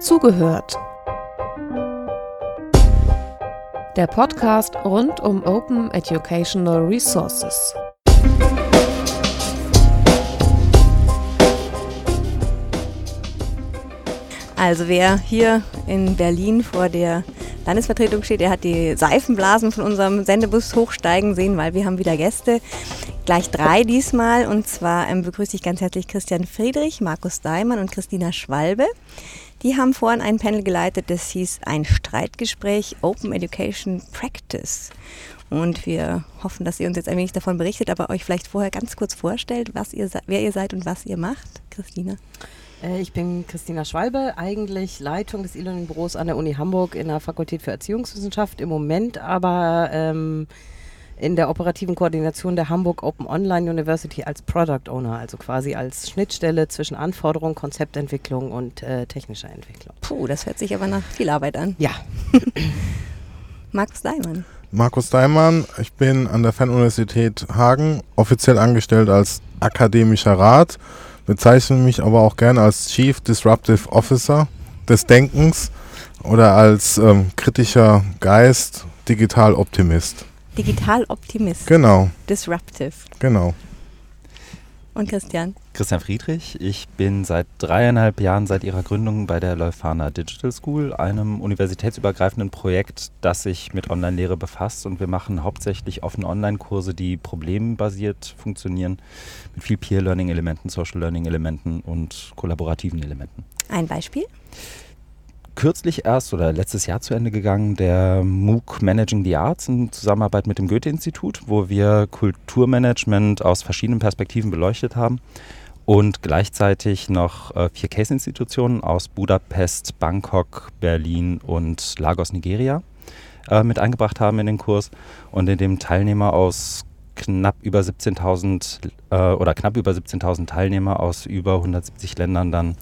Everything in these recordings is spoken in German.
Zugehört. Der Podcast rund um Open Educational Resources. Also wer hier in Berlin vor der Landesvertretung steht, der hat die Seifenblasen von unserem Sendebus hochsteigen sehen, weil wir haben wieder Gäste. Gleich drei diesmal. Und zwar ähm, begrüße ich ganz herzlich Christian Friedrich, Markus Daimann und Christina Schwalbe. Die haben vorhin ein Panel geleitet, das hieß ein Streitgespräch Open Education Practice. Und wir hoffen, dass ihr uns jetzt ein wenig davon berichtet, aber euch vielleicht vorher ganz kurz vorstellt, was ihr, wer ihr seid und was ihr macht. Christina. Äh, ich bin Christina Schwalbe, eigentlich Leitung des E-Learning-Büros an der Uni Hamburg in der Fakultät für Erziehungswissenschaft, im Moment aber ähm, in der operativen Koordination der Hamburg Open Online University als Product Owner, also quasi als Schnittstelle zwischen Anforderungen, Konzeptentwicklung und äh, technischer Entwicklung. Puh, das hört sich aber nach viel Arbeit an. Ja. Markus Daimann. Markus Daimann, ich bin an der Fernuniversität Hagen offiziell angestellt als akademischer Rat, bezeichne mich aber auch gerne als Chief Disruptive Officer des Denkens oder als ähm, kritischer Geist, Digital Optimist. Digital Optimist. Genau. Disruptive. Genau. Und Christian? Christian Friedrich. Ich bin seit dreieinhalb Jahren seit ihrer Gründung bei der Leuphana Digital School, einem universitätsübergreifenden Projekt, das sich mit Online-Lehre befasst. Und wir machen hauptsächlich offene Online-Kurse, die problembasiert funktionieren, mit viel Peer-Learning-Elementen, Social-Learning-Elementen und kollaborativen Elementen. Ein Beispiel? Kürzlich erst oder letztes Jahr zu Ende gegangen, der MOOC Managing the Arts in Zusammenarbeit mit dem Goethe-Institut, wo wir Kulturmanagement aus verschiedenen Perspektiven beleuchtet haben und gleichzeitig noch äh, vier Case-Institutionen aus Budapest, Bangkok, Berlin und Lagos, Nigeria äh, mit eingebracht haben in den Kurs und in dem Teilnehmer aus knapp über 17.000 äh, oder knapp über 17.000 Teilnehmer aus über 170 Ländern dann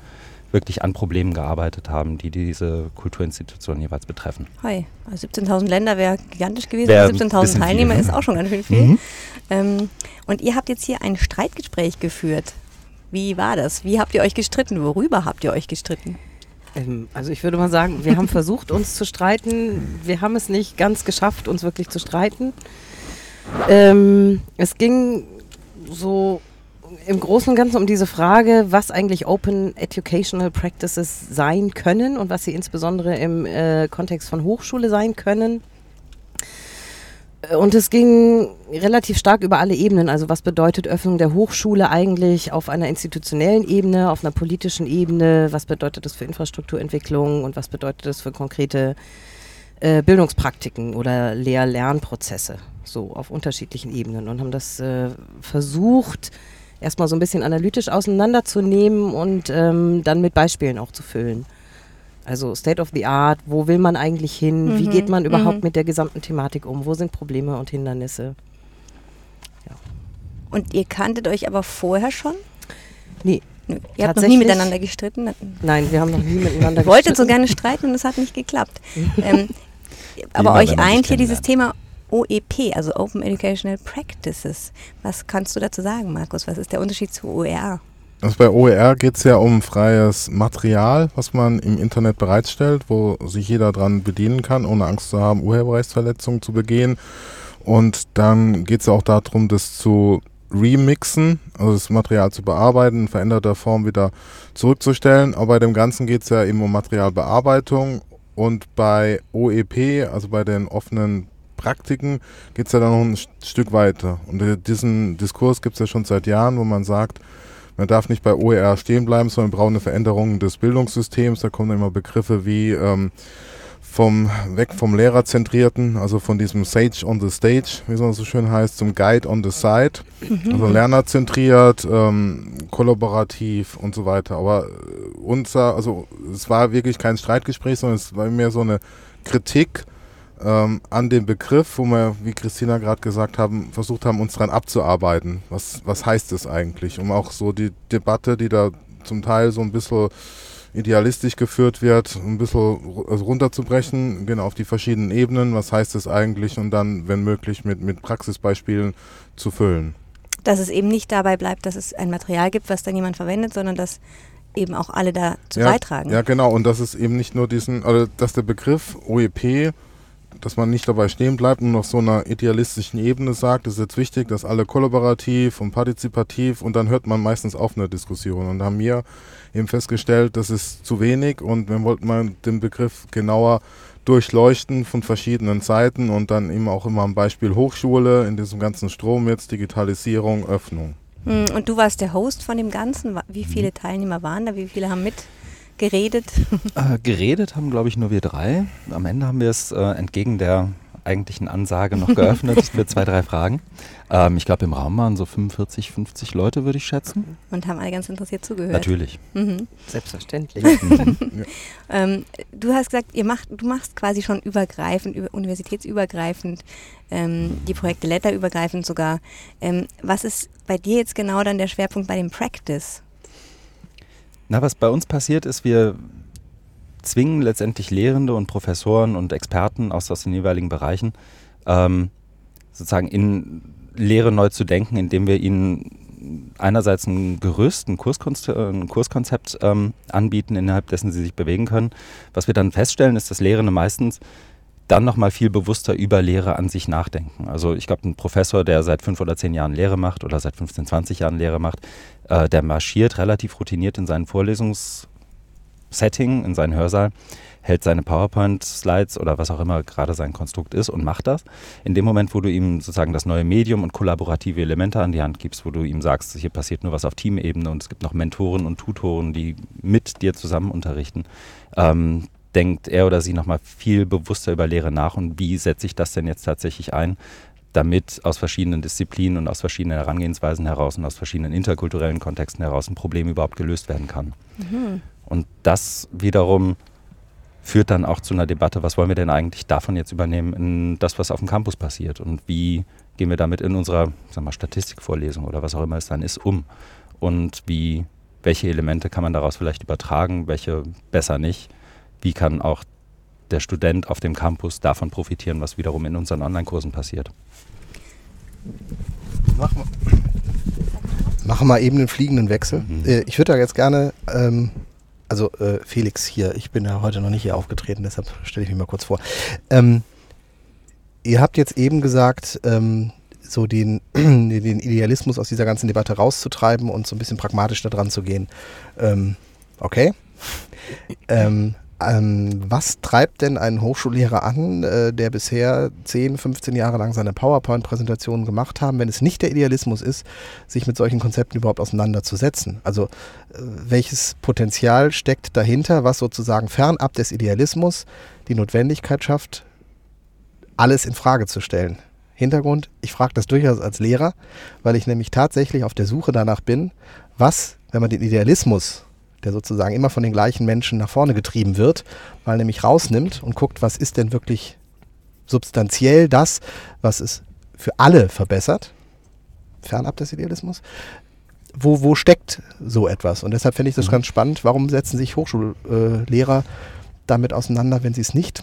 wirklich an Problemen gearbeitet haben, die diese Kulturinstitutionen jeweils betreffen. Hi, also 17.000 Länder wäre gigantisch gewesen, 17.000 Teilnehmer viel, ne? ist auch schon ganz schön viel. Mhm. Ähm, und ihr habt jetzt hier ein Streitgespräch geführt. Wie war das? Wie habt ihr euch gestritten? Worüber habt ihr euch gestritten? Ähm, also ich würde mal sagen, wir haben versucht, uns zu streiten. Wir haben es nicht ganz geschafft, uns wirklich zu streiten. Ähm, es ging so im Großen und Ganzen um diese Frage, was eigentlich Open Educational Practices sein können und was sie insbesondere im äh, Kontext von Hochschule sein können. Äh, und es ging relativ stark über alle Ebenen. Also was bedeutet Öffnung der Hochschule eigentlich auf einer institutionellen Ebene, auf einer politischen Ebene? Was bedeutet das für Infrastrukturentwicklung und was bedeutet das für konkrete äh, Bildungspraktiken oder Lehr-Lernprozesse? So auf unterschiedlichen Ebenen und haben das äh, versucht, erstmal so ein bisschen analytisch auseinanderzunehmen und ähm, dann mit Beispielen auch zu füllen. Also State of the Art, wo will man eigentlich hin? Mhm. Wie geht man überhaupt mhm. mit der gesamten Thematik um? Wo sind Probleme und Hindernisse? Ja. Und ihr kanntet euch aber vorher schon? Nee. Ihr habt noch nie miteinander gestritten? Nein, wir haben noch nie miteinander gestritten. Wolltet so gerne streiten und es hat nicht geklappt. ähm, aber euch eint hier dieses Thema OEP, also Open Educational Practices. Was kannst du dazu sagen, Markus? Was ist der Unterschied zu OER? Also bei OER geht es ja um freies Material, was man im Internet bereitstellt, wo sich jeder dran bedienen kann, ohne Angst zu haben, Urheberrechtsverletzungen zu begehen. Und dann geht es ja auch darum, das zu remixen, also das Material zu bearbeiten, in veränderter Form wieder zurückzustellen. Aber bei dem Ganzen geht es ja eben um Materialbearbeitung und bei OEP, also bei den offenen Praktiken geht es ja dann noch ein Stück weiter. Und diesen Diskurs gibt es ja schon seit Jahren, wo man sagt, man darf nicht bei OER stehen bleiben, sondern wir brauchen eine Veränderung des Bildungssystems. Da kommen immer Begriffe wie ähm, vom weg vom Lehrerzentrierten, also von diesem Sage on the Stage, wie es so schön heißt, zum Guide on the Side. Mhm. Also lernerzentriert, ähm, kollaborativ und so weiter. Aber äh, unser, also es war wirklich kein Streitgespräch, sondern es war mehr so eine Kritik ähm, an dem Begriff, wo wir, wie Christina gerade gesagt haben, versucht haben, uns daran abzuarbeiten. Was, was heißt es eigentlich? Um auch so die Debatte, die da zum Teil so ein bisschen idealistisch geführt wird, ein bisschen also runterzubrechen, genau auf die verschiedenen Ebenen. Was heißt es eigentlich? Und dann, wenn möglich, mit, mit Praxisbeispielen zu füllen. Dass es eben nicht dabei bleibt, dass es ein Material gibt, was dann jemand verwendet, sondern dass eben auch alle dazu ja, beitragen. Ja, genau. Und das ist eben nicht nur diesen, also dass der Begriff OEP, dass man nicht dabei stehen bleibt und auf so einer idealistischen Ebene sagt, es ist jetzt wichtig, dass alle kollaborativ und partizipativ und dann hört man meistens auf eine Diskussion. Und haben wir eben festgestellt, das ist zu wenig und wir wollten mal den Begriff genauer durchleuchten von verschiedenen Seiten und dann eben auch immer am Beispiel Hochschule in diesem ganzen Strom jetzt, Digitalisierung, Öffnung. Hm, und du warst der Host von dem Ganzen. Wie Mhm. viele Teilnehmer waren da? Wie viele haben mitgeredet? Äh, geredet haben, glaube ich, nur wir drei. Am Ende haben wir es äh, entgegen der eigentlichen Ansage noch geöffnet für zwei, drei Fragen. Ähm, ich glaube, im Raum waren so 45, 50 Leute, würde ich schätzen. Und haben alle ganz interessiert zugehört. Natürlich. Mhm. Selbstverständlich. Ähm, du hast gesagt, ihr macht, du machst quasi schon übergreifend, über, universitätsübergreifend, ähm, die Projekte letterübergreifend sogar. Ähm, was ist bei dir jetzt genau dann der Schwerpunkt bei dem Practice? Na, was bei uns passiert ist, wir zwingen letztendlich Lehrende und Professoren und Experten aus, aus den jeweiligen Bereichen ähm, sozusagen in Lehre neu zu denken, indem wir ihnen einerseits ein Gerüst, ein, Kurskonst ein Kurskonzept ähm, anbieten, innerhalb dessen sie sich bewegen können. Was wir dann feststellen, ist, dass Lehrende meistens dann nochmal viel bewusster über Lehre an sich nachdenken. Also ich glaube, ein Professor, der seit fünf oder zehn Jahren Lehre macht oder seit 15, 20 Jahren Lehre macht, äh, der marschiert relativ routiniert in seinen Vorlesungssetting, in seinen Hörsaal, hält seine PowerPoint-Slides oder was auch immer gerade sein Konstrukt ist und macht das. In dem Moment, wo du ihm sozusagen das neue Medium und kollaborative Elemente an die Hand gibst, wo du ihm sagst, hier passiert nur was auf Teamebene und es gibt noch Mentoren und Tutoren, die mit dir zusammen unterrichten, ähm, denkt er oder sie nochmal viel bewusster über Lehre nach und wie setze ich das denn jetzt tatsächlich ein, damit aus verschiedenen Disziplinen und aus verschiedenen Herangehensweisen heraus und aus verschiedenen interkulturellen Kontexten heraus ein Problem überhaupt gelöst werden kann. Und das wiederum führt dann auch zu einer Debatte, was wollen wir denn eigentlich davon jetzt übernehmen in das, was auf dem Campus passiert? Und wie gehen wir damit in unserer sag mal, Statistikvorlesung oder was auch immer es dann ist, um? Und wie, welche Elemente kann man daraus vielleicht übertragen, welche besser nicht, wie kann auch der Student auf dem Campus davon profitieren, was wiederum in unseren Online-Kursen passiert. Mach mal, machen wir eben den fliegenden Wechsel. Mhm. Äh, ich würde da jetzt gerne, ähm, also äh, Felix hier, ich bin ja heute noch nicht hier aufgetreten, deshalb stelle ich mich mal kurz vor. Ähm, ihr habt jetzt eben gesagt, ähm, so den, den Idealismus aus dieser ganzen Debatte rauszutreiben und so ein bisschen pragmatisch da dran zu gehen. Ähm, okay. Ähm, ähm, was treibt denn einen Hochschullehrer an, äh, der bisher 10, 15 Jahre lang seine PowerPoint-Präsentationen gemacht haben, wenn es nicht der Idealismus ist, sich mit solchen Konzepten überhaupt auseinanderzusetzen? Also äh, welches Potenzial steckt dahinter, was sozusagen fernab des Idealismus die Notwendigkeit schafft, alles in Frage zu stellen? Hintergrund, ich frage das durchaus als Lehrer, weil ich nämlich tatsächlich auf der Suche danach bin, was, wenn man den Idealismus der sozusagen immer von den gleichen Menschen nach vorne getrieben wird, mal nämlich rausnimmt und guckt, was ist denn wirklich substanziell das, was es für alle verbessert, fernab des Idealismus. Wo, wo steckt so etwas? Und deshalb finde ich das Mhm. ganz spannend. Warum setzen sich Hochschullehrer damit auseinander, wenn sie es nicht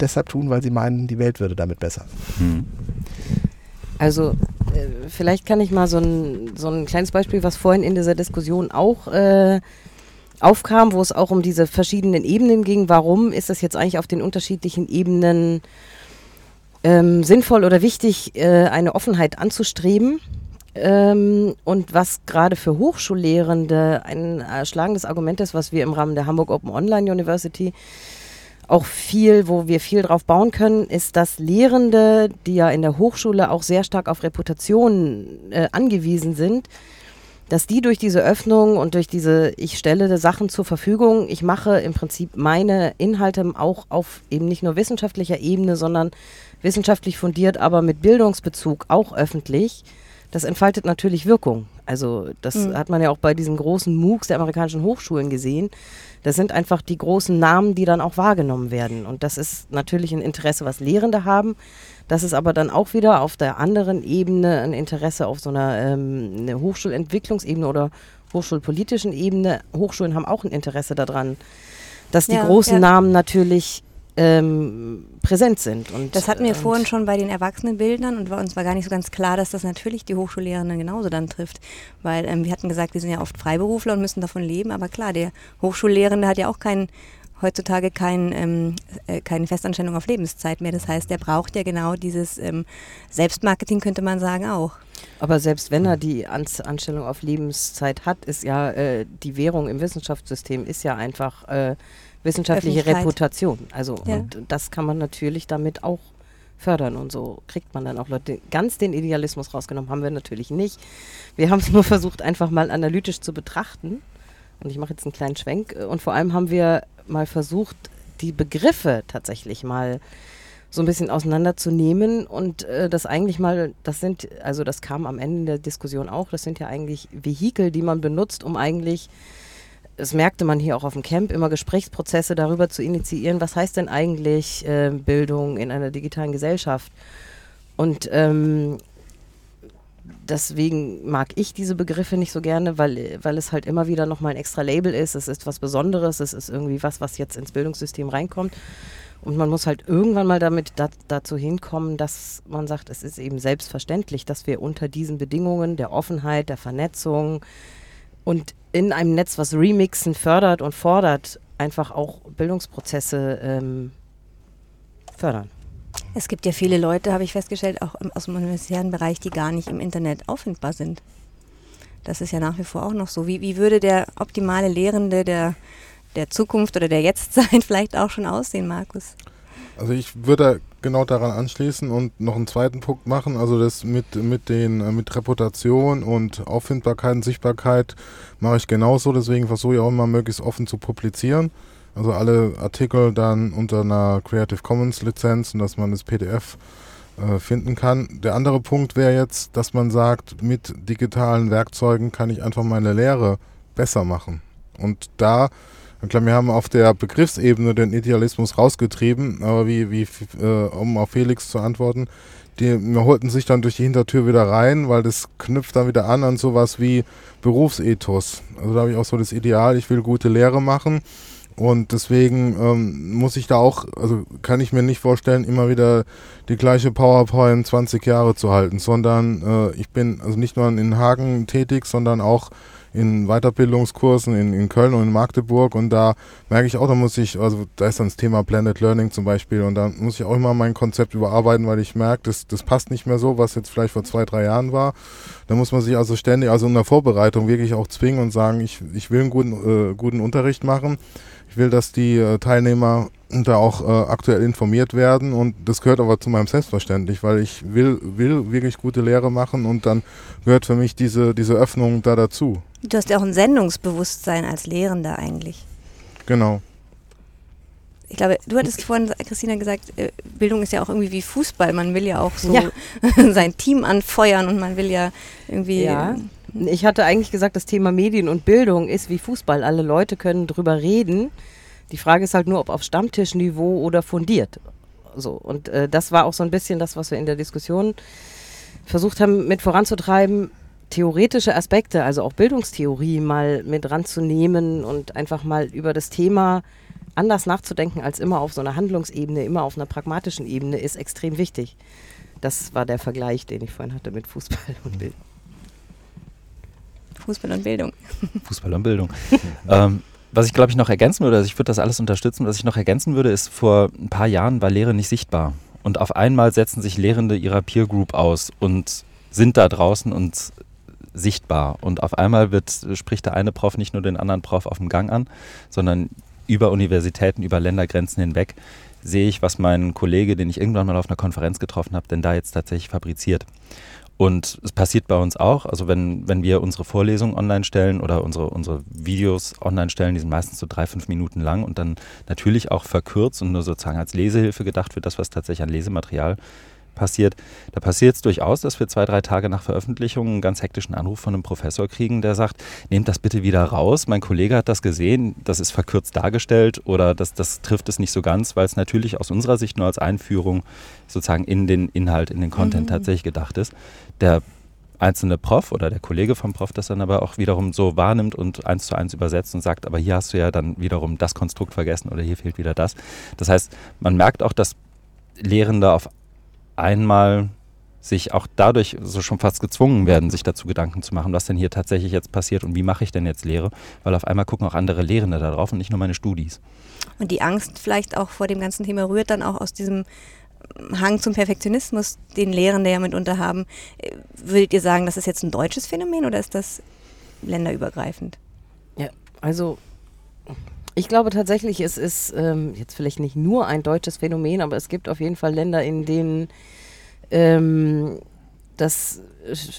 deshalb tun, weil sie meinen, die Welt würde damit besser? Hm. Also äh, vielleicht kann ich mal so ein, so ein kleines Beispiel, was vorhin in dieser Diskussion auch äh, aufkam, wo es auch um diese verschiedenen Ebenen ging. Warum ist es jetzt eigentlich auf den unterschiedlichen Ebenen ähm, sinnvoll oder wichtig, äh, eine Offenheit anzustreben? Ähm, und was gerade für Hochschullehrende ein erschlagendes Argument ist, was wir im Rahmen der Hamburg Open Online University auch viel, wo wir viel drauf bauen können, ist, dass Lehrende, die ja in der Hochschule auch sehr stark auf Reputation äh, angewiesen sind, dass die durch diese Öffnung und durch diese, ich stelle Sachen zur Verfügung, ich mache im Prinzip meine Inhalte auch auf eben nicht nur wissenschaftlicher Ebene, sondern wissenschaftlich fundiert, aber mit Bildungsbezug auch öffentlich. Das entfaltet natürlich Wirkung. Also das Mhm. hat man ja auch bei diesen großen MOOCs der amerikanischen Hochschulen gesehen. Das sind einfach die großen Namen, die dann auch wahrgenommen werden. Und das ist natürlich ein Interesse, was Lehrende haben. Das ist aber dann auch wieder auf der anderen Ebene ein Interesse auf so einer ähm, Hochschulentwicklungsebene oder hochschulpolitischen Ebene. Hochschulen haben auch ein Interesse daran, dass die Ja, großen ja. Namen natürlich ähm, präsent sind. Und, Das hatten wir vorhin schon bei den Erwachsenenbildnern und war uns war gar nicht so ganz klar, dass das natürlich die Hochschullehrenden genauso dann trifft. Weil ähm, wir hatten gesagt, wir sind ja oft Freiberufler und müssen davon leben, aber klar, der Hochschullehrende hat ja auch keinen heutzutage kein, ähm, äh, keine Festanstellung auf Lebenszeit mehr. Das heißt, der braucht ja genau dieses ähm, Selbstmarketing, könnte man sagen, auch. Aber selbst wenn er die Ans Anstellung auf Lebenszeit hat, ist ja äh, die Währung im Wissenschaftssystem ist ja einfach äh, wissenschaftliche. Reputation. Also Ja. und das kann man natürlich damit auch fördern und so kriegt man dann auch Leute. Ganz den Idealismus rausgenommen haben wir natürlich nicht. Wir haben es nur versucht, einfach mal analytisch zu betrachten. Und ich mache jetzt einen kleinen Schwenk. Und vor allem haben wir mal versucht, die Begriffe tatsächlich mal so ein bisschen auseinanderzunehmen und äh, das eigentlich mal, das sind, also das kam am Ende der Diskussion auch, das sind ja eigentlich Vehikel, die man benutzt, um eigentlich, das merkte man hier auch auf dem Camp, immer Gesprächsprozesse darüber zu initiieren, was heißt denn eigentlich äh, Bildung in einer digitalen Gesellschaft? Und ähm, deswegen mag ich diese Begriffe nicht so gerne, weil, weil es halt immer wieder nochmal ein extra Label ist. Es ist was Besonderes, es ist irgendwie was, was jetzt ins Bildungssystem reinkommt. Und man muss halt irgendwann mal damit da, dazu hinkommen, dass man sagt, es ist eben selbstverständlich, dass wir unter diesen Bedingungen der Offenheit, der Vernetzung und in einem Netz, was Remixen fördert und fordert, einfach auch Bildungsprozesse ähm, fördern. Es gibt ja viele Leute, habe ich festgestellt, auch aus dem universitären Bereich, die gar nicht im Internet auffindbar sind. Das ist ja nach wie vor auch noch so. Wie, wie würde der optimale Lehrende der, der Zukunft oder der Jetztzeit vielleicht auch schon aussehen, Markus? Also ich würde genau daran anschließen und noch einen zweiten Punkt machen. Also das mit, mit den äh, mit Reputation und Auffindbarkeit und Sichtbarkeit mache ich genauso. Deswegen versuche ich auch immer möglichst offen zu publizieren. Also alle Artikel dann unter einer Creative Commons Lizenz und dass man das PDF äh, finden kann. Der andere Punkt wäre jetzt, dass man sagt, mit digitalen Werkzeugen kann ich einfach meine Lehre besser machen. Und da ich glaube, wir haben auf der Begriffsebene den Idealismus rausgetrieben, aber wie, wie äh, um auf Felix zu antworten, die wir holten sich dann durch die Hintertür wieder rein, weil das knüpft dann wieder an an sowas wie Berufsethos. Also da habe ich auch so das Ideal, ich will gute Lehre machen und deswegen ähm, muss ich da auch, also kann ich mir nicht vorstellen, immer wieder die gleiche PowerPoint 20 Jahre zu halten, sondern äh, ich bin also nicht nur in Hagen tätig, sondern auch in Weiterbildungskursen in, in Köln und in Magdeburg und da merke ich auch, da muss ich, also da ist dann das Thema Blended Learning zum Beispiel und da muss ich auch immer mein Konzept überarbeiten, weil ich merke, das, das passt nicht mehr so, was jetzt vielleicht vor zwei, drei Jahren war. Da muss man sich also ständig, also in der Vorbereitung wirklich auch zwingen und sagen, ich, ich will einen guten, äh, guten Unterricht machen. Ich will, dass die äh, Teilnehmer da auch äh, aktuell informiert werden und das gehört aber zu meinem Selbstverständlich, weil ich will, will wirklich gute Lehre machen und dann gehört für mich diese, diese Öffnung da dazu. Du hast ja auch ein Sendungsbewusstsein als Lehrender eigentlich. Genau. Ich glaube, du hattest vorhin, Christina, gesagt, äh, Bildung ist ja auch irgendwie wie Fußball. Man will ja auch so Ja. sein Team anfeuern und man will ja irgendwie. Ja. Ich hatte eigentlich gesagt, das Thema Medien und Bildung ist wie Fußball. Alle Leute können drüber reden. Die Frage ist halt nur, ob auf Stammtischniveau oder fundiert. So, und äh, das war auch so ein bisschen das, was wir in der Diskussion versucht haben mit voranzutreiben, theoretische Aspekte, also auch Bildungstheorie mal mit ranzunehmen und einfach mal über das Thema anders nachzudenken als immer auf so einer Handlungsebene, immer auf einer pragmatischen Ebene, ist extrem wichtig. Das war der Vergleich, den ich vorhin hatte mit Fußball und Bildung. Fußball und Bildung. Fußball und Bildung. ähm, was ich glaube ich noch ergänzen würde, also ich würde das alles unterstützen, was ich noch ergänzen würde, ist vor ein paar Jahren war Lehre nicht sichtbar. Und auf einmal setzen sich Lehrende ihrer Peer Group aus und sind da draußen und sichtbar. Und auf einmal wird, spricht der eine Prof nicht nur den anderen Prof auf dem Gang an, sondern über Universitäten, über Ländergrenzen hinweg sehe ich, was mein Kollege, den ich irgendwann mal auf einer Konferenz getroffen habe, denn da jetzt tatsächlich fabriziert. Und es passiert bei uns auch, also wenn, wenn wir unsere Vorlesungen online stellen oder unsere, unsere Videos online stellen, die sind meistens so drei, fünf Minuten lang und dann natürlich auch verkürzt und nur sozusagen als Lesehilfe gedacht für das, was tatsächlich an Lesematerial passiert. Da passiert es durchaus, dass wir zwei, drei Tage nach Veröffentlichung einen ganz hektischen Anruf von einem Professor kriegen, der sagt, nehmt das bitte wieder raus, mein Kollege hat das gesehen, das ist verkürzt dargestellt oder das, das trifft es nicht so ganz, weil es natürlich aus unserer Sicht nur als Einführung sozusagen in den Inhalt, in den Content Mhm. tatsächlich gedacht ist. Der einzelne Prof oder der Kollege vom Prof das dann aber auch wiederum so wahrnimmt und eins zu eins übersetzt und sagt, aber hier hast du ja dann wiederum das Konstrukt vergessen oder hier fehlt wieder das. Das heißt, man merkt auch, dass Lehrende auf einmal sich auch dadurch so schon fast gezwungen werden, sich dazu Gedanken zu machen, was denn hier tatsächlich jetzt passiert und wie mache ich denn jetzt Lehre, weil auf einmal gucken auch andere Lehrende da drauf und nicht nur meine Studis. Und die Angst vielleicht auch vor dem ganzen Thema rührt dann auch aus diesem Hang zum Perfektionismus, den Lehrende ja mitunter haben. Äh, würdet ihr sagen, das ist jetzt ein deutsches Phänomen oder ist das länderübergreifend? Ja, also ich glaube tatsächlich, es ist ähm, jetzt vielleicht nicht nur ein deutsches Phänomen, aber es gibt auf jeden Fall Länder, in denen ähm, das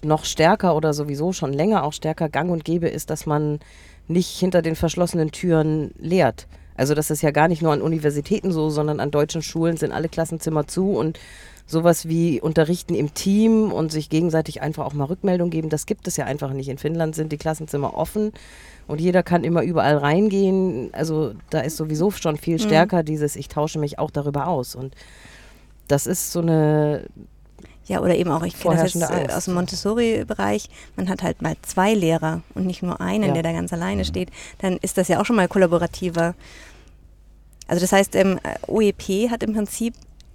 noch stärker oder sowieso schon länger auch stärker gang und gäbe ist, dass man nicht hinter den verschlossenen Türen lehrt. Also das ist ja gar nicht nur an Universitäten so, sondern an deutschen Schulen sind alle Klassenzimmer zu und sowas wie Unterrichten im Team und sich gegenseitig einfach auch mal Rückmeldung geben, das gibt es ja einfach nicht. In Finnland sind die Klassenzimmer offen und jeder kann immer überall reingehen. Also da ist sowieso schon viel mhm. stärker mhm. dieses, ich tausche mich auch darüber aus. Und das ist so eine ja, oder eben auch, ich kenne das jetzt äh, aus dem Montessori-Bereich, man hat halt mal zwei Lehrer und nicht nur einen, ja. der da ganz alleine mhm. steht, dann ist das ja auch schon mal kollaborativer. Also das heißt, ähm, OEP hat im Prinzip,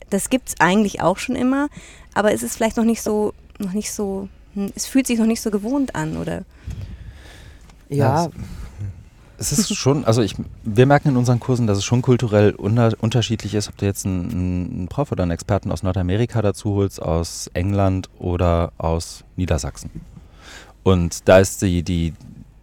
das gibt es eigentlich auch schon immer, aber es ist vielleicht noch nicht so, noch nicht so, hm, es fühlt sich noch nicht so gewohnt an, oder? Ja, es ist schon, also ich, wir merken in unseren Kursen, dass es schon kulturell unter, unterschiedlich ist, ob du jetzt einen, einen Prof oder einen Experten aus Nordamerika dazu holst, aus England oder aus Niedersachsen. Und da ist die, die,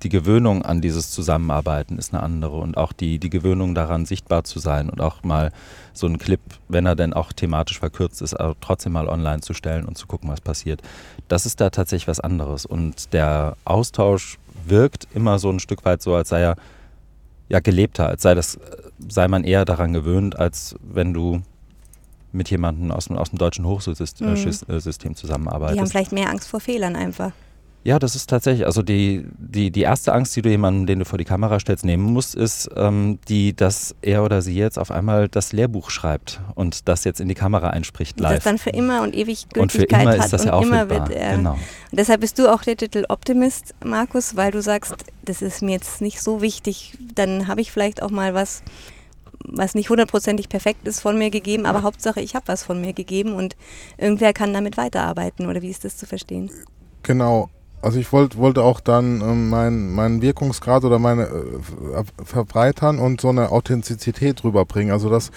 die Gewöhnung an dieses Zusammenarbeiten ist eine andere und auch die, die Gewöhnung daran, sichtbar zu sein und auch mal so einen Clip, wenn er denn auch thematisch verkürzt ist, aber trotzdem mal online zu stellen und zu gucken, was passiert. Das ist da tatsächlich was anderes. Und der Austausch wirkt immer so ein Stück weit so, als sei er ja gelebter, als sei das, sei man eher daran gewöhnt, als wenn du mit jemandem aus dem, aus dem deutschen Hochschulsystem mhm. Äh, zusammenarbeitest. Die haben vielleicht mehr Angst vor Fehlern einfach. Ja, das ist tatsächlich, also die, die, die erste Angst, die du jemandem, den du vor die Kamera stellst, nehmen musst, ist ähm, die, dass er oder sie jetzt auf einmal das Lehrbuch schreibt und das jetzt in die Kamera einspricht live. Das dann für immer und ewig Gültigkeit und für immer hat ist das und ja immer wird er. Genau. Und deshalb bist du auch Digital Optimist, Markus, weil du sagst, das ist mir jetzt nicht so wichtig, dann habe ich vielleicht auch mal was was nicht hundertprozentig perfekt ist, von mir gegeben, aber Hauptsache ich habe was von mir gegeben und irgendwer kann damit weiterarbeiten oder wie ist das zu verstehen? Genau, also ich wollt, wollte auch dann ähm, meinen mein Wirkungsgrad oder meine äh, verbreitern und so eine Authentizität rüberbringen. Also dass,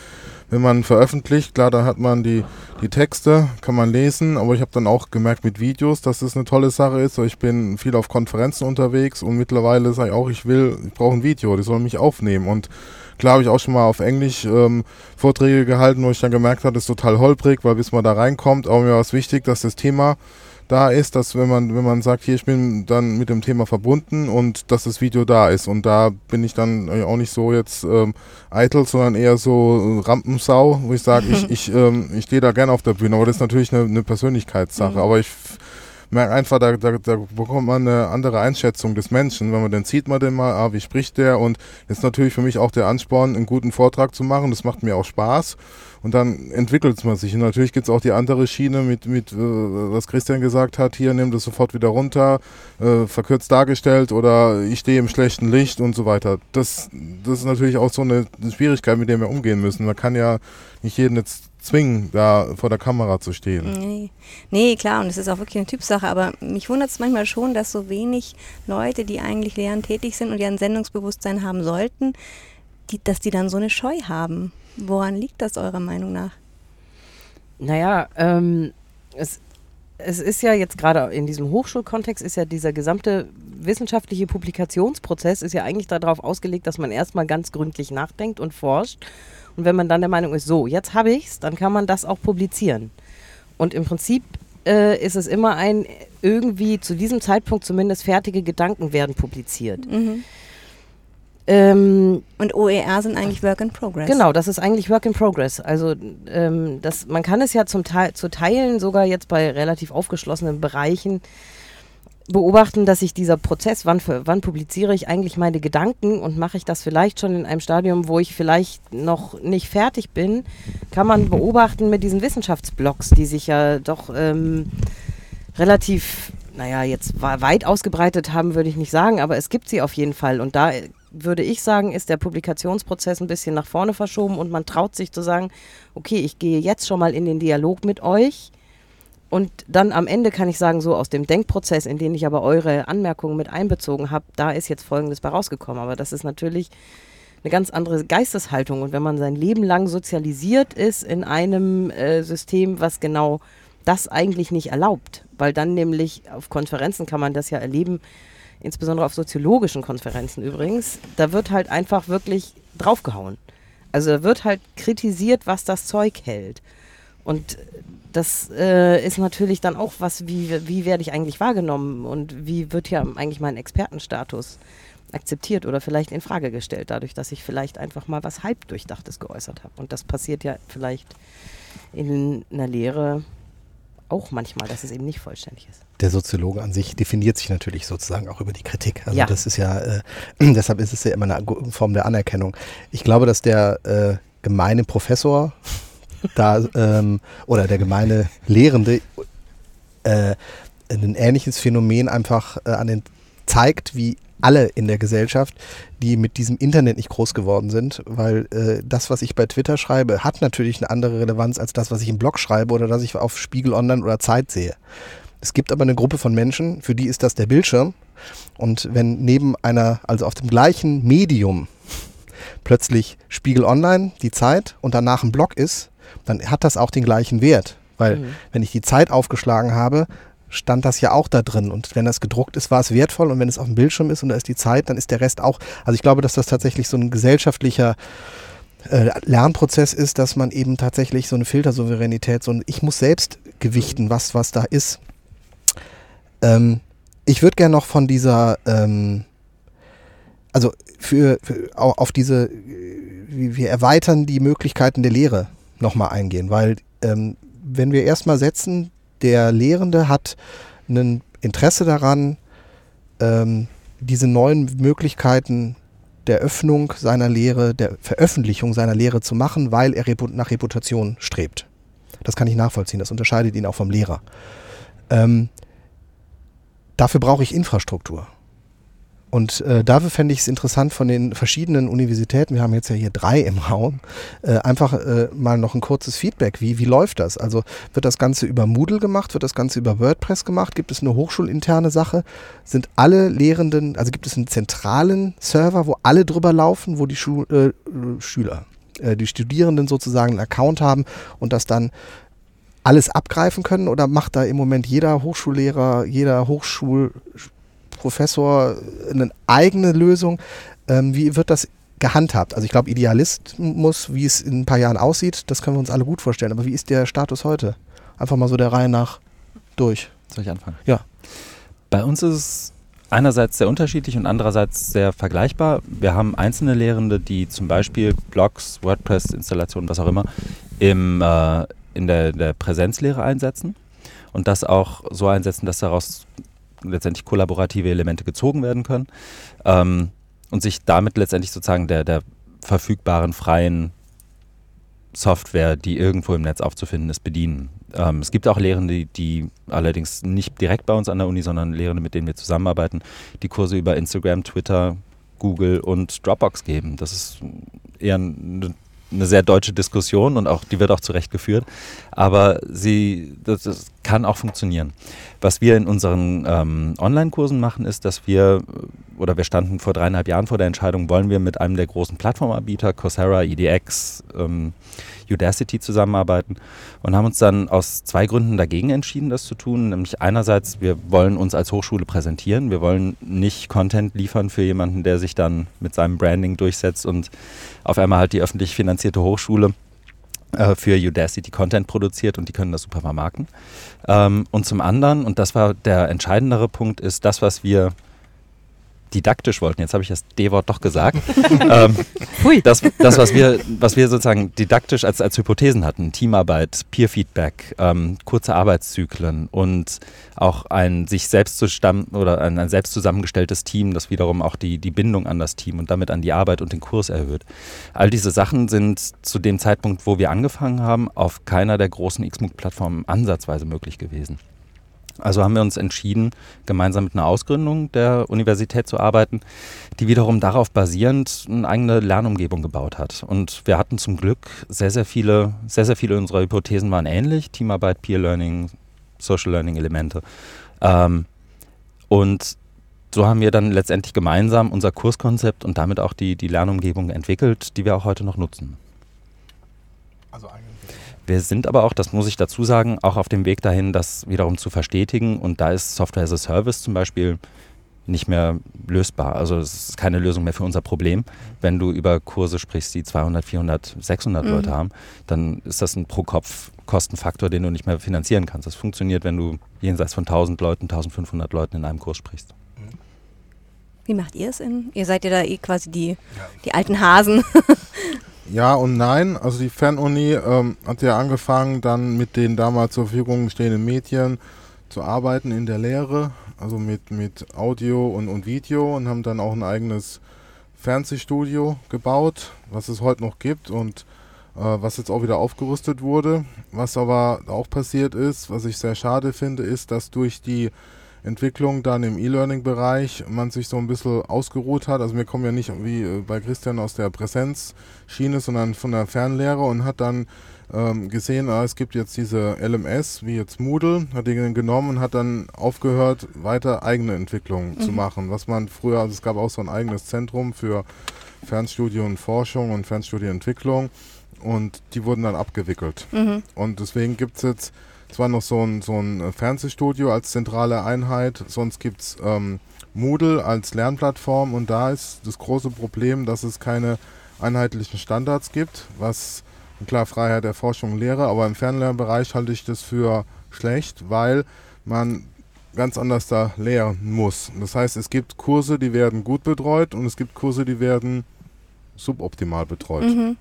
wenn man veröffentlicht, klar, dann hat man die, die Texte, kann man lesen, aber ich habe dann auch gemerkt mit Videos, dass das eine tolle Sache ist. Ich bin viel auf Konferenzen unterwegs und mittlerweile sage ich auch, ich will, ich brauche ein Video, die sollen mich aufnehmen. Und klar habe ich auch schon mal auf Englisch ähm, Vorträge gehalten, wo ich dann gemerkt habe, das ist total holprig, weil bis man da reinkommt, aber mir war es wichtig, dass das Thema da ist, dass wenn man, wenn man sagt, hier, ich bin dann mit dem Thema verbunden und dass das Video da ist. Und da bin ich dann auch nicht so jetzt ähm, eitel, sondern eher so äh, Rampensau, wo ich sage, ich, ich, ähm, ich stehe da gerne auf der Bühne. Aber das ist natürlich eine, eine Persönlichkeitssache. Mhm. Aber ich merke einfach, da, da, da bekommt man eine andere Einschätzung des Menschen. Wenn man dann sieht man den mal, ah, wie spricht der? Und ist natürlich für mich auch der Ansporn, einen guten Vortrag zu machen. Das macht mir auch Spaß. Und dann entwickelt man sich. Und natürlich gibt es auch die andere Schiene mit, mit äh, was Christian gesagt hat, hier nimm das sofort wieder runter, äh, verkürzt dargestellt oder ich stehe im schlechten Licht und so weiter. Das, das ist natürlich auch so eine Schwierigkeit, mit der wir umgehen müssen. Man kann ja nicht jeden jetzt zwingen, da vor der Kamera zu stehen. Nee. nee, klar, und es ist auch wirklich eine Typsache, aber mich wundert es manchmal schon, dass so wenig Leute, die eigentlich lehrend tätig sind und ja ein Sendungsbewusstsein haben sollten, die, dass die dann so eine Scheu haben. Woran liegt das eurer Meinung nach? Naja, ähm, es, es ist ja jetzt gerade in diesem Hochschulkontext ist ja dieser gesamte wissenschaftliche Publikationsprozess ist ja eigentlich darauf ausgelegt, dass man erstmal ganz gründlich nachdenkt und forscht. Und wenn man dann der Meinung ist, so, jetzt habe ich es, dann kann man das auch publizieren. Und im Prinzip äh, ist es immer ein irgendwie zu diesem Zeitpunkt zumindest fertige Gedanken werden publiziert. Mhm. Ähm, und OER sind eigentlich Work in Progress. Genau, das ist eigentlich Work in Progress. Also ähm, das, man kann es ja zum Teil zu teilen, sogar jetzt bei relativ aufgeschlossenen Bereichen beobachten, dass sich dieser Prozess, wann, wann publiziere ich eigentlich meine Gedanken und mache ich das vielleicht schon in einem Stadium, wo ich vielleicht noch nicht fertig bin, kann man beobachten mit diesen Wissenschaftsblogs, die sich ja doch ähm, relativ naja, jetzt weit ausgebreitet haben, würde ich nicht sagen, aber es gibt sie auf jeden Fall. Und da würde ich sagen, ist der Publikationsprozess ein bisschen nach vorne verschoben und man traut sich zu sagen, okay, ich gehe jetzt schon mal in den Dialog mit euch. Und dann am Ende kann ich sagen, so aus dem Denkprozess, in den ich aber eure Anmerkungen mit einbezogen habe, da ist jetzt Folgendes bei rausgekommen. Aber das ist natürlich eine ganz andere Geisteshaltung. Und wenn man sein Leben lang sozialisiert ist in einem äh, System, was genau das eigentlich nicht erlaubt, weil dann nämlich auf Konferenzen kann man das ja erleben, insbesondere auf soziologischen Konferenzen übrigens, da wird halt einfach wirklich draufgehauen. Also da wird halt kritisiert, was das Zeug hält. Und das äh, ist natürlich dann auch was, wie, wie werde ich eigentlich wahrgenommen und wie wird hier eigentlich mein Expertenstatus akzeptiert oder vielleicht in Frage gestellt, dadurch, dass ich vielleicht einfach mal was halb durchdachtes geäußert habe. Und das passiert ja vielleicht in einer Lehre auch manchmal, dass es eben nicht vollständig ist. Der Soziologe an sich definiert sich natürlich sozusagen auch über die Kritik. Also ja. das ist ja, äh, deshalb ist es ja immer eine Form der Anerkennung. Ich glaube, dass der äh, gemeine Professor da ähm, oder der gemeine Lehrende äh, ein ähnliches Phänomen einfach äh, an den zeigt, wie alle in der Gesellschaft, die mit diesem Internet nicht groß geworden sind, weil äh, das, was ich bei Twitter schreibe, hat natürlich eine andere Relevanz als das, was ich im Blog schreibe oder das ich auf Spiegel Online oder Zeit sehe. Es gibt aber eine Gruppe von Menschen, für die ist das der Bildschirm. Und wenn neben einer, also auf dem gleichen Medium plötzlich Spiegel Online, die Zeit und danach ein Blog ist, dann hat das auch den gleichen Wert. Weil mhm. wenn ich die Zeit aufgeschlagen habe, stand das ja auch da drin. Und wenn das gedruckt ist, war es wertvoll. Und wenn es auf dem Bildschirm ist und da ist die Zeit, dann ist der Rest auch. Also ich glaube, dass das tatsächlich so ein gesellschaftlicher äh, Lernprozess ist, dass man eben tatsächlich so eine Filtersouveränität, so ein Ich muss selbst gewichten, was, was da ist. Ähm, ich würde gerne noch von dieser, ähm, also für, für auf diese, wir erweitern die Möglichkeiten der Lehre nochmal eingehen, weil ähm, wenn wir erstmal setzen, der Lehrende hat ein Interesse daran, ähm, diese neuen Möglichkeiten der Öffnung seiner Lehre, der Veröffentlichung seiner Lehre zu machen, weil er nach Reputation strebt. Das kann ich nachvollziehen. Das unterscheidet ihn auch vom Lehrer. Ähm, dafür brauche ich Infrastruktur. Und äh, dafür fände ich es interessant von den verschiedenen Universitäten, wir haben jetzt ja hier drei im Raum, äh, einfach äh, mal noch ein kurzes Feedback. Wie, wie läuft das? Also wird das Ganze über Moodle gemacht? Wird das Ganze über WordPress gemacht? Gibt es eine hochschulinterne Sache? Sind alle Lehrenden, also gibt es einen zentralen Server, wo alle drüber laufen, wo die Schu äh, Schüler, äh, die Studierenden sozusagen einen Account haben und das dann alles abgreifen können? Oder macht da im Moment jeder Hochschullehrer, jeder Hochschul Professor eine eigene Lösung. Ähm, wie wird das gehandhabt? Also ich glaube, Idealismus, wie es in ein paar Jahren aussieht, das können wir uns alle gut vorstellen. Aber wie ist der Status heute? Einfach mal so der Reihe nach durch. Soll ich anfangen? Ja. Bei uns ist es einerseits sehr unterschiedlich und andererseits sehr vergleichbar. Wir haben einzelne Lehrende, die zum Beispiel Blogs, WordPress-Installationen, was auch immer, im, äh, in der, der Präsenzlehre einsetzen und das auch so einsetzen, dass daraus letztendlich kollaborative Elemente gezogen werden können ähm, und sich damit letztendlich sozusagen der, der verfügbaren freien Software, die irgendwo im Netz aufzufinden ist, bedienen. Ähm, es gibt auch Lehrende, die, die, allerdings nicht direkt bei uns an der Uni, sondern Lehrende, mit denen wir zusammenarbeiten, die Kurse über Instagram, Twitter, Google und Dropbox geben. Das ist eher eine eine sehr deutsche Diskussion und auch die wird auch zu Recht geführt. Aber sie, das, das kann auch funktionieren. Was wir in unseren ähm, Online-Kursen machen, ist, dass wir, oder wir standen vor dreieinhalb Jahren vor der Entscheidung, wollen wir mit einem der großen Plattformanbieter, Coursera, EDX, ähm, Udacity zusammenarbeiten und haben uns dann aus zwei Gründen dagegen entschieden, das zu tun. Nämlich einerseits, wir wollen uns als Hochschule präsentieren. Wir wollen nicht Content liefern für jemanden, der sich dann mit seinem Branding durchsetzt und auf einmal halt die öffentlich finanzierte Hochschule äh, für Udacity Content produziert und die können das super vermarkten. Ähm, und zum anderen, und das war der entscheidendere Punkt, ist das, was wir didaktisch wollten, jetzt habe ich das D-Wort doch gesagt, ähm, das, das, was, wir, was wir sozusagen didaktisch als, als Hypothesen hatten, Teamarbeit, Peer-Feedback, ähm, kurze Arbeitszyklen und auch ein sich selbst zusammen oder ein, ein, selbst zusammengestelltes Team, das wiederum auch die, die Bindung an das Team und damit an die Arbeit und den Kurs erhöht. All diese Sachen sind zu dem Zeitpunkt, wo wir angefangen haben, auf keiner der großen XMOOC-Plattformen ansatzweise möglich gewesen. Also haben wir uns entschieden, gemeinsam mit einer Ausgründung der Universität zu arbeiten, die wiederum darauf basierend eine eigene Lernumgebung gebaut hat. Und wir hatten zum Glück sehr, sehr viele, sehr, sehr viele unserer Hypothesen waren ähnlich. Teamarbeit, Peer Learning, Social Learning Elemente. Ähm, und so haben wir dann letztendlich gemeinsam unser Kurskonzept und damit auch die, die Lernumgebung entwickelt, die wir auch heute noch nutzen. Also eigentlich. Wir sind aber auch, das muss ich dazu sagen, auch auf dem Weg dahin, das wiederum zu verstetigen. Und da ist Software as a Service zum Beispiel nicht mehr lösbar. Also es ist keine Lösung mehr für unser Problem. Wenn du über Kurse sprichst, die 200, 400, 600 Mhm. Leute haben, dann ist das ein Pro-Kopf-Kostenfaktor, den du nicht mehr finanzieren kannst. Das funktioniert, wenn du jenseits von 1000 Leuten, 1500 Leuten in einem Kurs sprichst. Wie macht ihr es? In, ihr seid ja da eh quasi die, die alten Hasen. Ja und nein. Also die Fernuni ähm, hat ja angefangen, dann mit den damals zur Verfügung stehenden Medien zu arbeiten in der Lehre, also mit, mit Audio und, und Video und haben dann auch ein eigenes Fernsehstudio gebaut, was es heute noch gibt und äh, was jetzt auch wieder aufgerüstet wurde. Was aber auch passiert ist, was ich sehr schade finde, ist, dass durch die Entwicklung dann im E-Learning-Bereich man sich so ein bisschen ausgeruht hat. Also wir kommen ja nicht wie äh, bei Christian aus der Präsenzschiene, sondern von der Fernlehre und hat dann ähm, gesehen, ah, es gibt jetzt diese LMS, wie jetzt Moodle, hat den genommen und hat dann aufgehört, weiter eigene Entwicklungen zu machen. Was man früher, also es gab auch so ein eigenes Zentrum für Fernstudie und Forschung und Fernstudienentwicklung und die wurden dann abgewickelt. Mhm. Und deswegen gibt es jetzt zwar noch so ein, so ein äh, Fernsehstudio als zentrale Einheit, sonst gibt es ähm, Moodle als Lernplattform und da ist das große Problem, dass es keine einheitlichen Standards gibt, was klar Freiheit der Forschung und Lehre, aber im Fernlernbereich halte ich das für schlecht, weil man ganz anders da lehren muss. Das heißt, es gibt Kurse, die werden gut betreut und es gibt Kurse, die werden suboptimal betreut. Mhm.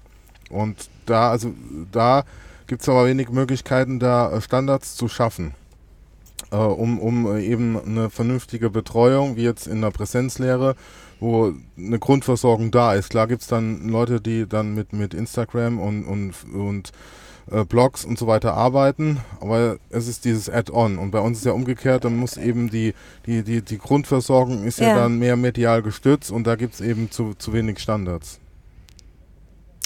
Und da, also da gibt es aber wenig Möglichkeiten, da äh, Standards zu schaffen, äh, um, um äh, eben eine vernünftige Betreuung, wie jetzt in der Präsenzlehre, wo eine Grundversorgung da ist. Klar gibt es dann Leute, die dann mit, mit Instagram und, und, und äh, Blogs und so weiter arbeiten, aber es ist dieses Add-on und bei uns ist ja umgekehrt, dann muss eben die, die, die, die Grundversorgung ist ja. Ja. dann mehr medial gestützt und da gibt es eben zu, zu wenig Standards.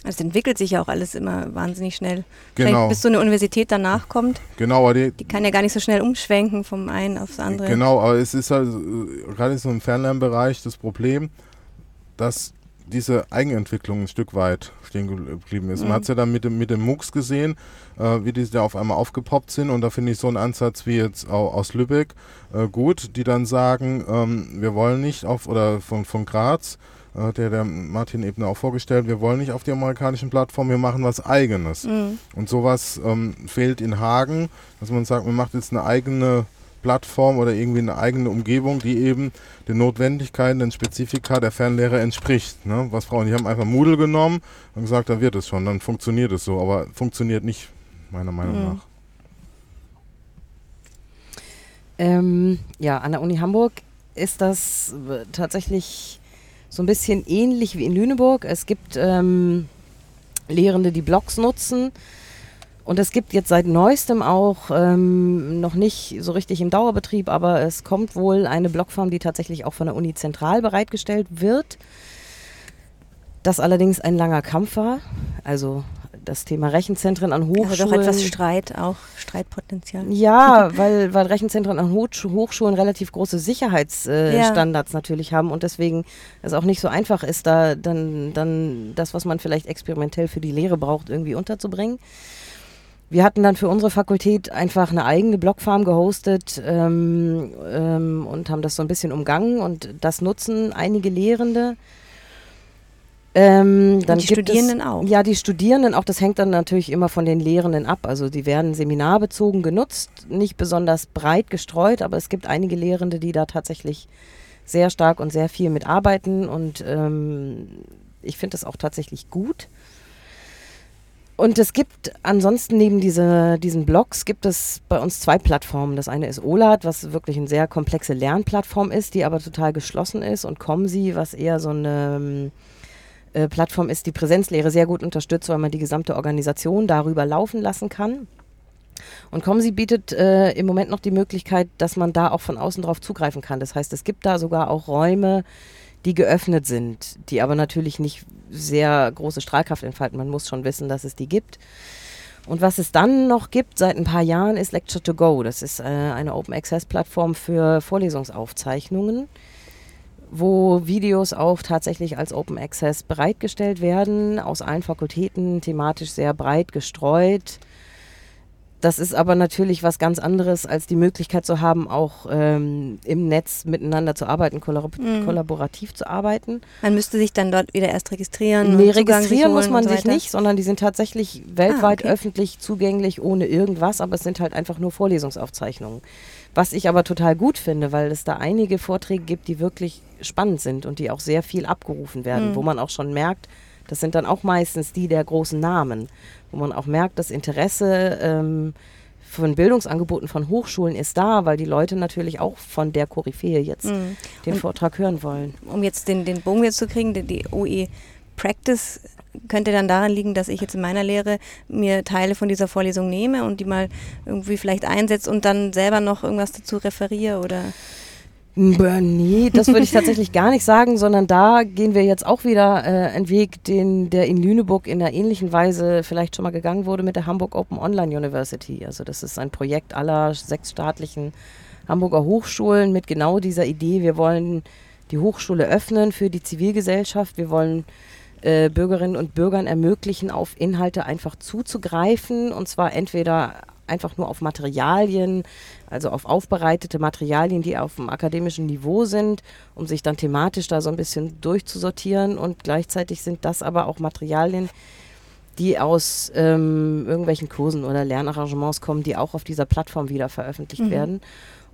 Es entwickelt sich ja auch alles immer wahnsinnig schnell. Genau. Vielleicht bis so eine Universität danach kommt, Genau, aber die, die kann ja gar nicht so schnell umschwenken vom einen aufs andere. Genau, aber es ist halt äh, gerade so im Fernlernbereich das Problem, dass diese Eigenentwicklung ein Stück weit stehen geblieben ist. Mhm. Man hat es ja dann mit dem, mit dem MOOCs gesehen, äh, wie die da auf einmal aufgepoppt sind und da finde ich so einen Ansatz wie jetzt au- aus Lübeck äh, gut, die dann sagen, ähm, wir wollen nicht auf, oder von, von Graz, hat ja der Martin eben auch vorgestellt, wir wollen nicht auf die amerikanischen Plattformen, wir machen was Eigenes. Mhm. Und sowas ähm, fehlt in Hagen, dass man sagt, man macht jetzt eine eigene Plattform oder irgendwie eine eigene Umgebung, die eben den Notwendigkeiten, den Spezifika der Fernlehre entspricht. Ne? Was brauchen die? haben einfach Moodle genommen und gesagt, dann wird es schon, dann funktioniert es so, aber funktioniert nicht, meiner Meinung Mhm. nach. Ähm, ja, an der Uni Hamburg ist das äh, tatsächlich so ein bisschen ähnlich wie in Lüneburg. Es gibt ähm, Lehrende, die Blogs nutzen. Und es gibt jetzt seit neuestem auch, ähm, noch nicht so richtig im Dauerbetrieb, aber es kommt wohl eine Blogform, die tatsächlich auch von der Uni zentral bereitgestellt wird. Das allerdings ein langer Kampf war. Also das Thema Rechenzentren an Hochschulen. Also doch etwas Streit, auch Streitpotenzial. Ja, weil, weil Rechenzentren an Hochschu- Hochschulen relativ große Sicherheitsstandards äh, Ja. Natürlich haben und deswegen es auch nicht so einfach ist, da dann, dann das, was man vielleicht experimentell für die Lehre braucht, irgendwie unterzubringen. Wir hatten dann für unsere Fakultät einfach eine eigene Blogfarm gehostet ähm, ähm, und haben das so ein bisschen umgangen und das nutzen einige Lehrende. Ähm, dann die Studierenden es, auch. Ja, die Studierenden auch. Das hängt dann natürlich immer von den Lehrenden ab. Also die werden seminarbezogen genutzt, nicht besonders breit gestreut, aber es gibt einige Lehrende, die da tatsächlich sehr stark und sehr viel mitarbeiten und ähm, ich finde das auch tatsächlich gut. Und es gibt ansonsten neben diese, diesen Blogs gibt es bei uns zwei Plattformen. Das eine ist OLAD, was wirklich eine sehr komplexe Lernplattform ist, die aber total geschlossen ist und COMSI, was eher so eine ähm, äh, Plattform ist, die Präsenzlehre sehr gut unterstützt, weil man die gesamte Organisation darüber laufen lassen kann. Und Comsi bietet äh, im Moment noch die Möglichkeit, dass man da auch von außen drauf zugreifen kann. Das heißt, es gibt da sogar auch Räume, die geöffnet sind, die aber natürlich nicht sehr große Strahlkraft entfalten. Man muss schon wissen, dass es die gibt. Und was es dann noch gibt seit ein paar Jahren ist Lecture to Go. Das ist äh, eine Open Access Plattform für Vorlesungsaufzeichnungen, wo Videos auch tatsächlich als Open Access bereitgestellt werden, aus allen Fakultäten, thematisch sehr breit gestreut. Das ist aber natürlich was ganz anderes, als die Möglichkeit zu haben, auch ähm, im Netz miteinander zu arbeiten, kollabor Mhm. kollaborativ zu arbeiten. Man müsste sich dann dort wieder erst registrieren. Nee, registrieren muss man so sich nicht, sondern die sind tatsächlich weltweit okay. öffentlich zugänglich ohne irgendwas, aber es sind halt einfach nur Vorlesungsaufzeichnungen. Was ich aber total gut finde, weil es da einige Vorträge gibt, die wirklich spannend sind und die auch sehr viel abgerufen werden, Mhm. wo man auch schon merkt, das sind dann auch meistens die der großen Namen, wo man auch merkt, das Interesse ähm, von Bildungsangeboten von Hochschulen ist da, weil die Leute natürlich auch von der Koryphäe jetzt Mhm. den Und- Vortrag hören wollen. Um jetzt den, den Bogen jetzt zu kriegen, die, die OE Practice könnte dann daran liegen, dass ich jetzt in meiner Lehre mir Teile von dieser Vorlesung nehme und die mal irgendwie vielleicht einsetze und dann selber noch irgendwas dazu referiere oder Nee, das würde ich tatsächlich gar nicht sagen, sondern da gehen wir jetzt auch wieder äh, einen Weg, den der in Lüneburg in einer ähnlichen Weise vielleicht schon mal gegangen wurde mit der Hamburg Open Online University. Also das ist ein Projekt aller sechs staatlichen Hamburger Hochschulen mit genau dieser Idee. Wir wollen die Hochschule öffnen für die Zivilgesellschaft. Wir wollen äh, Bürgerinnen und Bürgern ermöglichen, auf Inhalte einfach zuzugreifen und zwar entweder einfach nur auf Materialien, also auf aufbereitete Materialien, die auf dem akademischen Niveau sind, um sich dann thematisch da so ein bisschen durchzusortieren und gleichzeitig sind das aber auch Materialien, die aus ähm, irgendwelchen Kursen oder Lernarrangements kommen, die auch auf dieser Plattform wieder veröffentlicht Mhm. werden.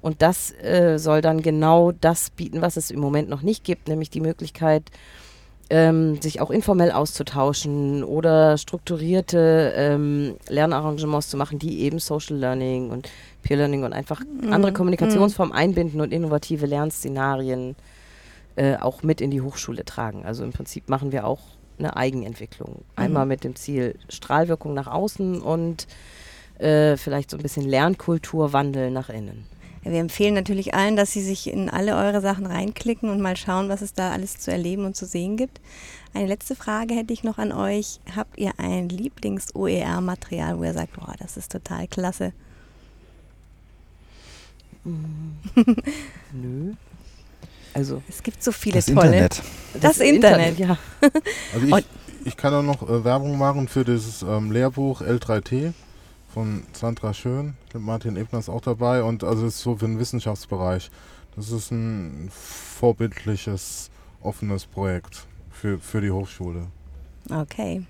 Und das äh, soll dann genau das bieten, was es im Moment noch nicht gibt, nämlich die Möglichkeit, ähm, sich auch informell auszutauschen oder strukturierte ähm, Lernarrangements zu machen, die eben Social Learning und Peer Learning und einfach andere Mhm. Kommunikationsformen einbinden und innovative Lernszenarien äh, auch mit in die Hochschule tragen. Also im Prinzip machen wir auch eine Eigenentwicklung. Einmal mit dem Ziel Strahlwirkung nach außen und äh, vielleicht so ein bisschen Lernkulturwandel nach innen. Wir empfehlen natürlich allen, dass sie sich in alle eure Sachen reinklicken und mal schauen, was es da alles zu erleben und zu sehen gibt. Eine letzte Frage hätte ich noch an euch. Habt ihr ein Lieblings-OER-Material, wo ihr sagt, boah, das ist total klasse? Nö. Also Es gibt so viele Das tolle. Internet. Das Internet. ja. Also ich, ich kann auch noch äh, Werbung machen für dieses ähm, Lehrbuch L3T von Sandra Schön. Ich Martin Ebner ist auch dabei und also es ist so für den Wissenschaftsbereich. Das ist ein vorbildliches, offenes Projekt für, für die Hochschule. Okay.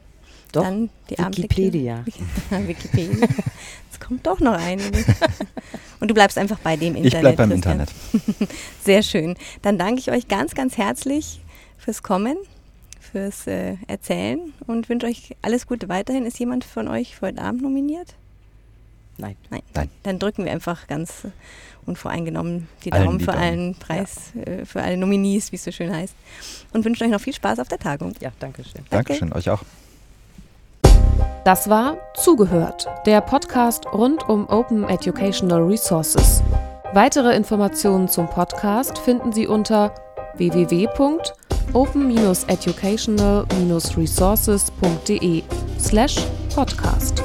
Doch, Dann die Wikipedia. Wikipedia. Es kommt doch noch einige. Und du bleibst einfach bei dem Ich Internet. bleib beim Christian. Internet. Sehr schön. Dann danke ich euch ganz, ganz herzlich fürs Kommen, fürs äh, Erzählen und wünsche euch alles Gute weiterhin. Ist jemand von euch für heute Abend nominiert? Nein. Nein. Nein. Dann drücken wir einfach ganz unvoreingenommen die Allen Daumen für Daumen. allen Preis, äh, für alle Nominees, wie es so schön heißt. Und wünsche euch noch viel Spaß auf der Tagung. Ja, danke schön. Dankeschön, euch auch. Das war Zugehört, der Podcast rund um Open Educational Resources. Weitere Informationen zum Podcast finden Sie unter www.open-educational-resources.de slash podcast.